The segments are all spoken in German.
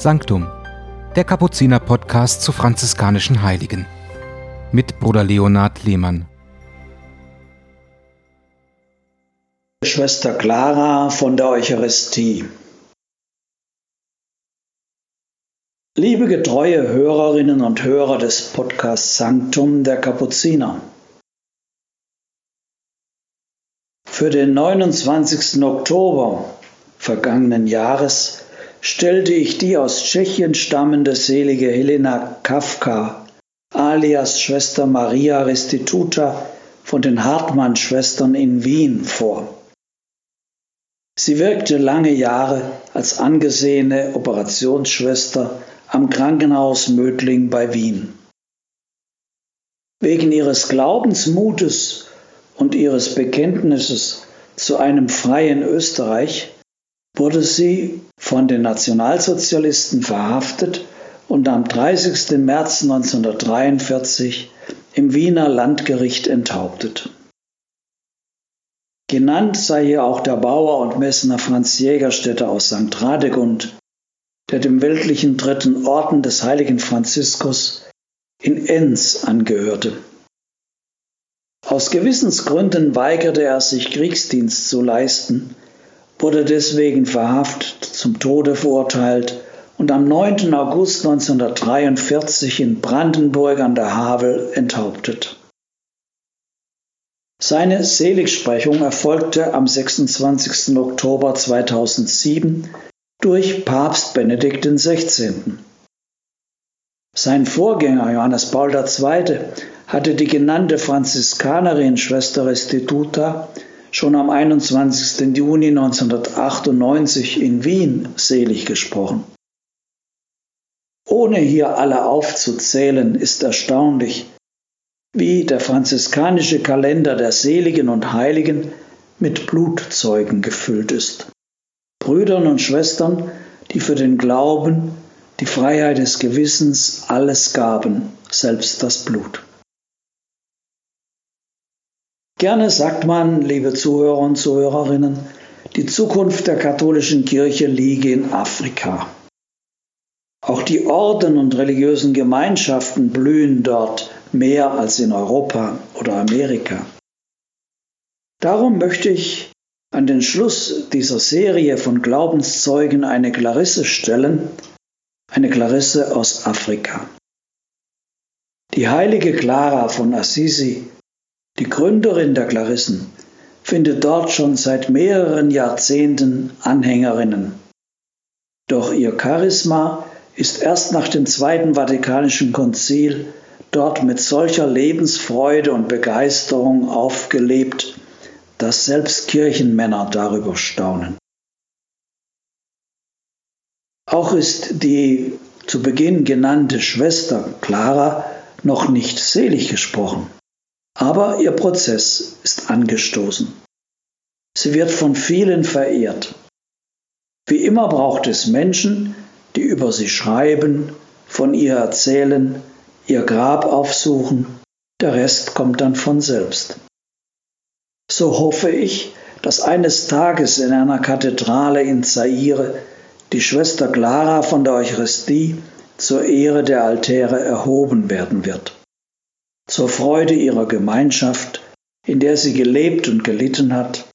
Sanctum, der Kapuziner-Podcast zu franziskanischen Heiligen. Mit Bruder Leonhard Lehmann. Schwester Clara von der Eucharistie. Liebe getreue Hörerinnen und Hörer des Podcasts Sanctum der Kapuziner. Für den 29. Oktober vergangenen Jahres stellte ich die aus Tschechien stammende selige Helena Kafka alias Schwester Maria Restituta von den Hartmann-Schwestern in Wien vor. Sie wirkte lange Jahre als angesehene Operationsschwester am Krankenhaus Mödling bei Wien. Wegen ihres Glaubensmutes und ihres Bekenntnisses zu einem freien Österreich wurde sie von den Nationalsozialisten verhaftet und am 30. März 1943 im Wiener Landgericht enthauptet. Genannt sei hier auch der Bauer und Messner Franz Jägerstätter aus St. Radegund, der dem weltlichen dritten Orden des heiligen Franziskus in Enns angehörte. Aus Gewissensgründen weigerte er sich, Kriegsdienst zu leisten, wurde deswegen verhaftet, zum Tode verurteilt und am 9. August 1943 in Brandenburg an der Havel enthauptet. Seine Seligsprechung erfolgte am 26. Oktober 2007 durch Papst Benedikt XVI. Sein Vorgänger Johannes Paul II hatte die genannte Franziskanerin Schwester Restituta schon am 21. Juni 1998 in Wien selig gesprochen. Ohne hier alle aufzuzählen, ist erstaunlich, wie der franziskanische Kalender der Seligen und Heiligen mit Blutzeugen gefüllt ist. Brüdern und Schwestern, die für den Glauben, die Freiheit des Gewissens alles gaben, selbst das Blut. Gerne sagt man, liebe Zuhörer und Zuhörerinnen, die Zukunft der katholischen Kirche liege in Afrika. Auch die Orden und religiösen Gemeinschaften blühen dort mehr als in Europa oder Amerika. Darum möchte ich an den Schluss dieser Serie von Glaubenszeugen eine Clarisse stellen, eine Clarisse aus Afrika. Die heilige Clara von Assisi die Gründerin der Klarissen findet dort schon seit mehreren Jahrzehnten Anhängerinnen. Doch ihr Charisma ist erst nach dem Zweiten Vatikanischen Konzil dort mit solcher Lebensfreude und Begeisterung aufgelebt, dass selbst Kirchenmänner darüber staunen. Auch ist die zu Beginn genannte Schwester Clara noch nicht selig gesprochen. Aber ihr Prozess ist angestoßen. Sie wird von vielen verehrt. Wie immer braucht es Menschen, die über sie schreiben, von ihr erzählen, ihr Grab aufsuchen, der Rest kommt dann von selbst. So hoffe ich, dass eines Tages in einer Kathedrale in Zaire die Schwester Clara von der Eucharistie zur Ehre der Altäre erhoben werden wird zur Freude ihrer Gemeinschaft, in der sie gelebt und gelitten hat,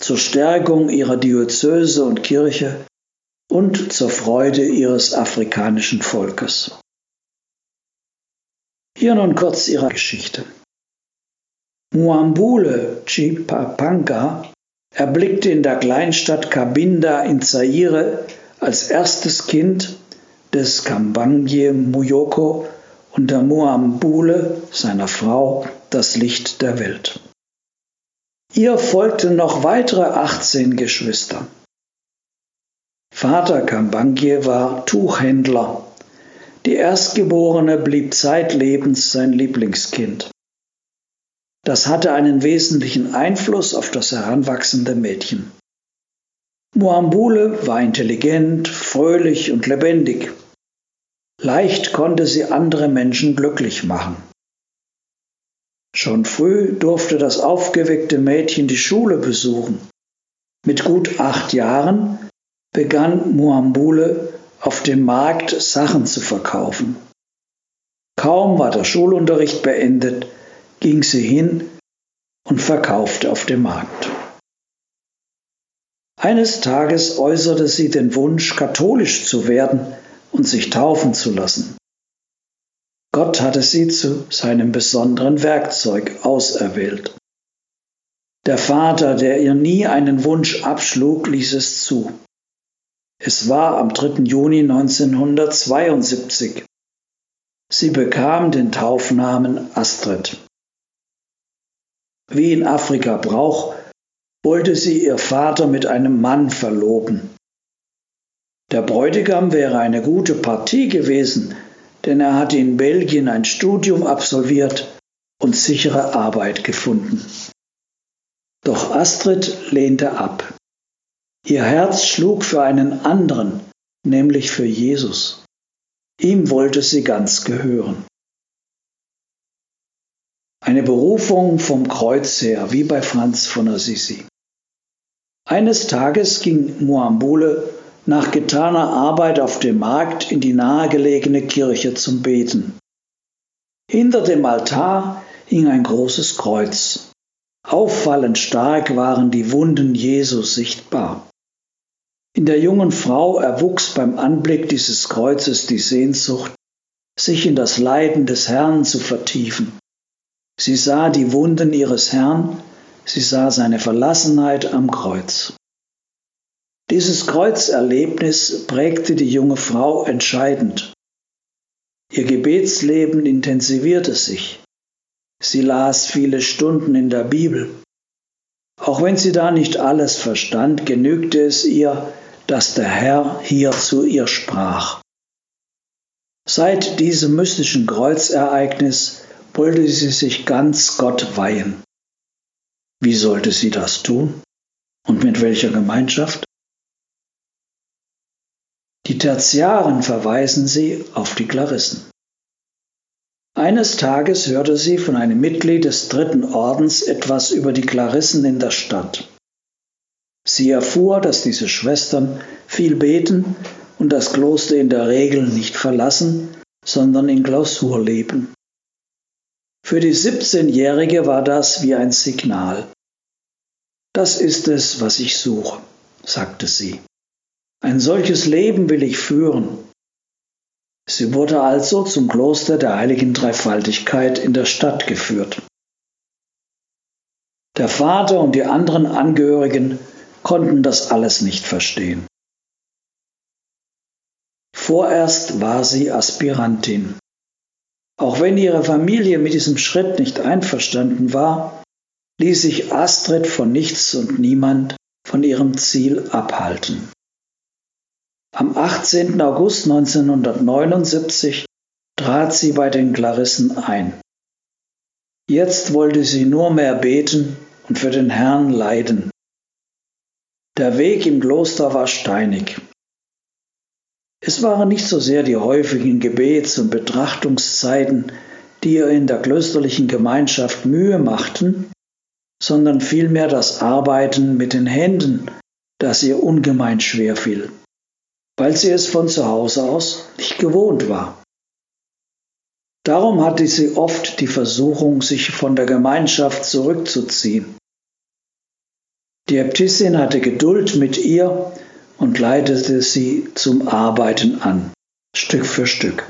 zur Stärkung ihrer Diözese und Kirche und zur Freude ihres afrikanischen Volkes. Hier nun kurz ihre Geschichte. Muambule Chipapanga erblickte in der Kleinstadt Kabinda in Zaire als erstes Kind des Kambangye Muyoko und der Muambule, seiner Frau, das Licht der Welt. Ihr folgten noch weitere 18 Geschwister. Vater Kambangye war Tuchhändler. Die Erstgeborene blieb zeitlebens sein Lieblingskind. Das hatte einen wesentlichen Einfluss auf das heranwachsende Mädchen. Muambule war intelligent, fröhlich und lebendig. Leicht konnte sie andere Menschen glücklich machen. Schon früh durfte das aufgeweckte Mädchen die Schule besuchen. Mit gut acht Jahren begann Muambule auf dem Markt Sachen zu verkaufen. Kaum war der Schulunterricht beendet, ging sie hin und verkaufte auf dem Markt. Eines Tages äußerte sie den Wunsch, katholisch zu werden und sich taufen zu lassen. Gott hatte sie zu seinem besonderen Werkzeug auserwählt. Der Vater, der ihr nie einen Wunsch abschlug, ließ es zu. Es war am 3. Juni 1972. Sie bekam den Taufnamen Astrid. Wie in Afrika Brauch, wollte sie ihr Vater mit einem Mann verloben. Der Bräutigam wäre eine gute Partie gewesen, denn er hatte in Belgien ein Studium absolviert und sichere Arbeit gefunden. Doch Astrid lehnte ab. Ihr Herz schlug für einen anderen, nämlich für Jesus. Ihm wollte sie ganz gehören. Eine Berufung vom Kreuz her, wie bei Franz von Assisi. Eines Tages ging Muambule nach getaner Arbeit auf dem Markt in die nahegelegene Kirche zum Beten. Hinter dem Altar hing ein großes Kreuz. Auffallend stark waren die Wunden Jesus sichtbar. In der jungen Frau erwuchs beim Anblick dieses Kreuzes die Sehnsucht, sich in das Leiden des Herrn zu vertiefen. Sie sah die Wunden ihres Herrn Sie sah seine Verlassenheit am Kreuz. Dieses Kreuzerlebnis prägte die junge Frau entscheidend. Ihr Gebetsleben intensivierte sich. Sie las viele Stunden in der Bibel. Auch wenn sie da nicht alles verstand, genügte es ihr, dass der Herr hier zu ihr sprach. Seit diesem mystischen Kreuzereignis wollte sie sich ganz Gott weihen. Wie sollte sie das tun? Und mit welcher Gemeinschaft? Die Tertiaren verweisen sie auf die Klarissen. Eines Tages hörte sie von einem Mitglied des dritten Ordens etwas über die Klarissen in der Stadt. Sie erfuhr, dass diese Schwestern viel beten und das Kloster in der Regel nicht verlassen, sondern in Klausur leben. Für die 17-Jährige war das wie ein Signal. Das ist es, was ich suche, sagte sie. Ein solches Leben will ich führen. Sie wurde also zum Kloster der heiligen Dreifaltigkeit in der Stadt geführt. Der Vater und die anderen Angehörigen konnten das alles nicht verstehen. Vorerst war sie Aspirantin. Auch wenn ihre Familie mit diesem Schritt nicht einverstanden war, ließ sich Astrid von nichts und niemand von ihrem Ziel abhalten. Am 18. August 1979 trat sie bei den Klarissen ein. Jetzt wollte sie nur mehr beten und für den Herrn leiden. Der Weg im Kloster war steinig. Es waren nicht so sehr die häufigen Gebets- und Betrachtungszeiten, die ihr in der klösterlichen Gemeinschaft Mühe machten, sondern vielmehr das Arbeiten mit den Händen, das ihr ungemein schwer fiel, weil sie es von zu Hause aus nicht gewohnt war. Darum hatte sie oft die Versuchung, sich von der Gemeinschaft zurückzuziehen. Die Äbtissin hatte Geduld mit ihr und leitete sie zum Arbeiten an, Stück für Stück.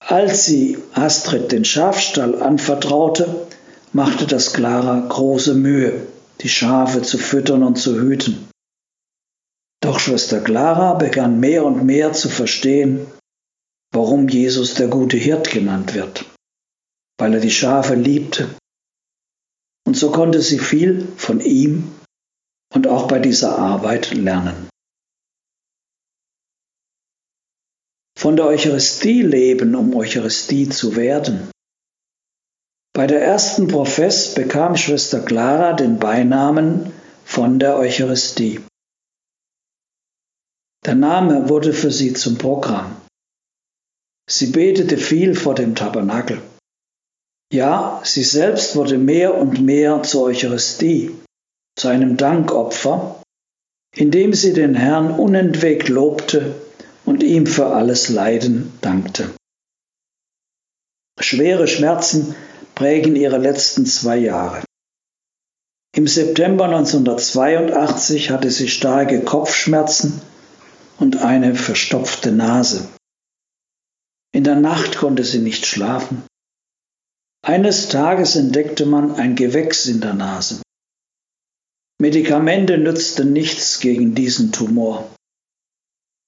Als sie Astrid den Schafstall anvertraute, machte das Clara große Mühe, die Schafe zu füttern und zu hüten. Doch Schwester Clara begann mehr und mehr zu verstehen, warum Jesus der gute Hirt genannt wird, weil er die Schafe liebte. Und so konnte sie viel von ihm und auch bei dieser Arbeit lernen. Von der Eucharistie leben, um Eucharistie zu werden. Bei der ersten Profess bekam Schwester Clara den Beinamen von der Eucharistie. Der Name wurde für sie zum Programm. Sie betete viel vor dem Tabernakel. Ja, sie selbst wurde mehr und mehr zur Eucharistie, zu einem Dankopfer, indem sie den Herrn unentwegt lobte und ihm für alles Leiden dankte. Schwere Schmerzen prägen ihre letzten zwei Jahre. Im September 1982 hatte sie starke Kopfschmerzen und eine verstopfte Nase. In der Nacht konnte sie nicht schlafen. Eines Tages entdeckte man ein Gewächs in der Nase. Medikamente nützten nichts gegen diesen Tumor.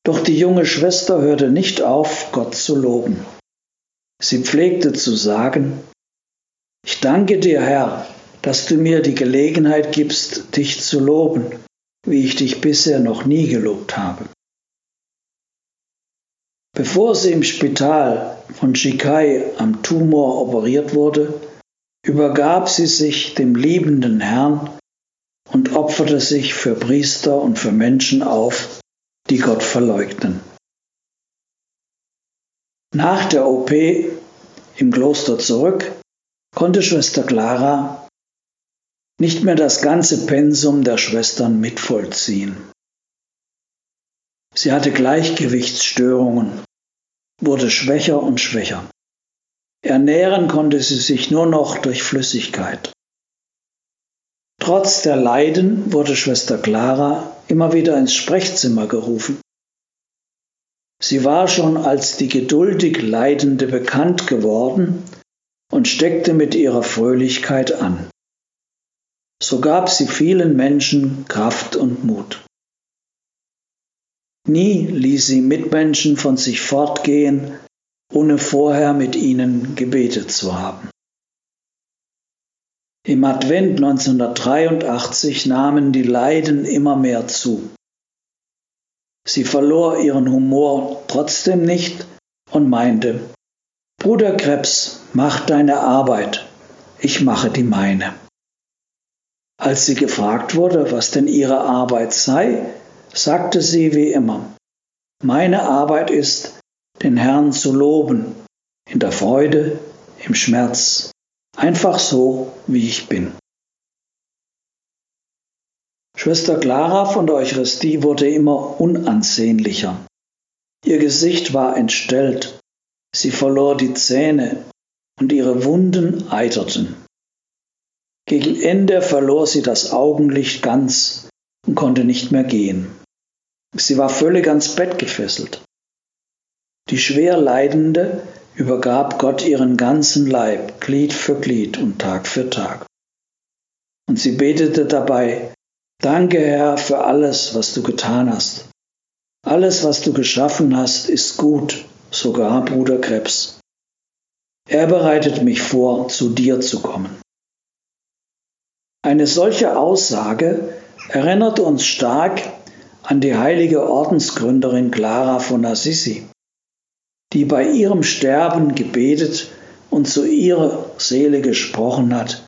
Doch die junge Schwester hörte nicht auf, Gott zu loben. Sie pflegte zu sagen, ich danke dir, Herr, dass du mir die Gelegenheit gibst, dich zu loben, wie ich dich bisher noch nie gelobt habe. Bevor sie im Spital von Shikai am Tumor operiert wurde, übergab sie sich dem liebenden Herrn und opferte sich für Priester und für Menschen auf, die Gott verleugnen. Nach der OP im Kloster zurück konnte Schwester Clara nicht mehr das ganze Pensum der Schwestern mitvollziehen. Sie hatte Gleichgewichtsstörungen, wurde schwächer und schwächer. Ernähren konnte sie sich nur noch durch Flüssigkeit. Trotz der Leiden wurde Schwester Clara immer wieder ins Sprechzimmer gerufen. Sie war schon als die geduldig Leidende bekannt geworden und steckte mit ihrer Fröhlichkeit an. So gab sie vielen Menschen Kraft und Mut. Nie ließ sie Mitmenschen von sich fortgehen, ohne vorher mit ihnen gebetet zu haben. Im Advent 1983 nahmen die Leiden immer mehr zu. Sie verlor ihren Humor trotzdem nicht und meinte, Bruder Krebs, mach deine Arbeit, ich mache die meine. Als sie gefragt wurde, was denn ihre Arbeit sei, sagte sie wie immer, meine Arbeit ist, den Herrn zu loben, in der Freude, im Schmerz, einfach so, wie ich bin. Schwester Clara von der Eucharistie wurde immer unansehnlicher. Ihr Gesicht war entstellt, sie verlor die Zähne und ihre Wunden eiterten. Gegen Ende verlor sie das Augenlicht ganz und konnte nicht mehr gehen. Sie war völlig ans Bett gefesselt. Die schwer Leidende übergab Gott ihren ganzen Leib, Glied für Glied und Tag für Tag. Und sie betete dabei, Danke Herr für alles, was du getan hast. Alles, was du geschaffen hast, ist gut, sogar Bruder Krebs. Er bereitet mich vor, zu dir zu kommen. Eine solche Aussage erinnert uns stark an die heilige Ordensgründerin Clara von Assisi, die bei ihrem Sterben gebetet und zu ihrer Seele gesprochen hat,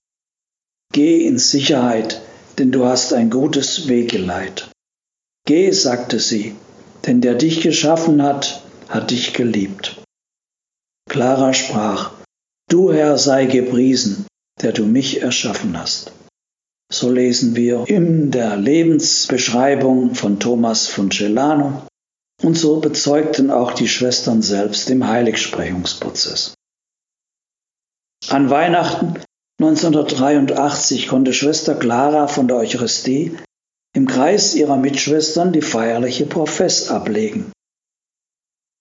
Geh in Sicherheit, denn du hast ein gutes Wegeleit. Geh, sagte sie, denn der dich geschaffen hat, hat dich geliebt. Clara sprach, Du Herr sei gepriesen, der du mich erschaffen hast. So lesen wir in der Lebensbeschreibung von Thomas von Celano und so bezeugten auch die Schwestern selbst im Heiligsprechungsprozess. An Weihnachten 1983 konnte Schwester Clara von der Eucharistie im Kreis ihrer Mitschwestern die feierliche Profess ablegen.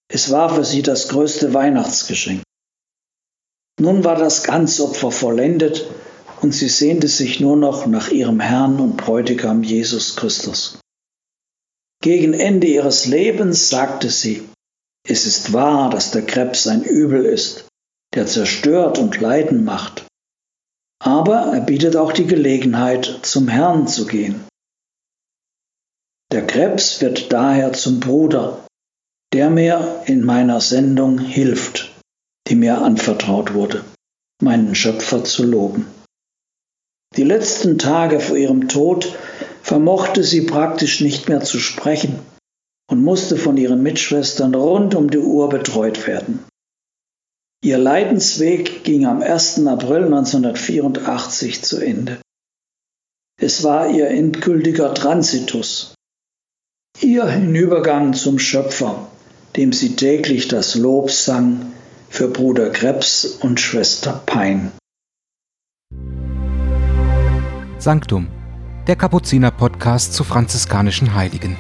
Es war für sie das größte Weihnachtsgeschenk. Nun war das Ganzopfer vollendet und sie sehnte sich nur noch nach ihrem Herrn und Bräutigam Jesus Christus. Gegen Ende ihres Lebens sagte sie, es ist wahr, dass der Krebs ein Übel ist, der zerstört und Leiden macht. Aber er bietet auch die Gelegenheit, zum Herrn zu gehen. Der Krebs wird daher zum Bruder, der mir in meiner Sendung hilft, die mir anvertraut wurde, meinen Schöpfer zu loben. Die letzten Tage vor ihrem Tod vermochte sie praktisch nicht mehr zu sprechen und musste von ihren Mitschwestern rund um die Uhr betreut werden. Ihr Leidensweg ging am 1. April 1984 zu Ende. Es war ihr endgültiger Transitus, Ihr Hinübergang zum Schöpfer, dem sie täglich das Lob sang für Bruder Krebs und Schwester Pein. Sanctum, der Kapuziner Podcast zu franziskanischen Heiligen.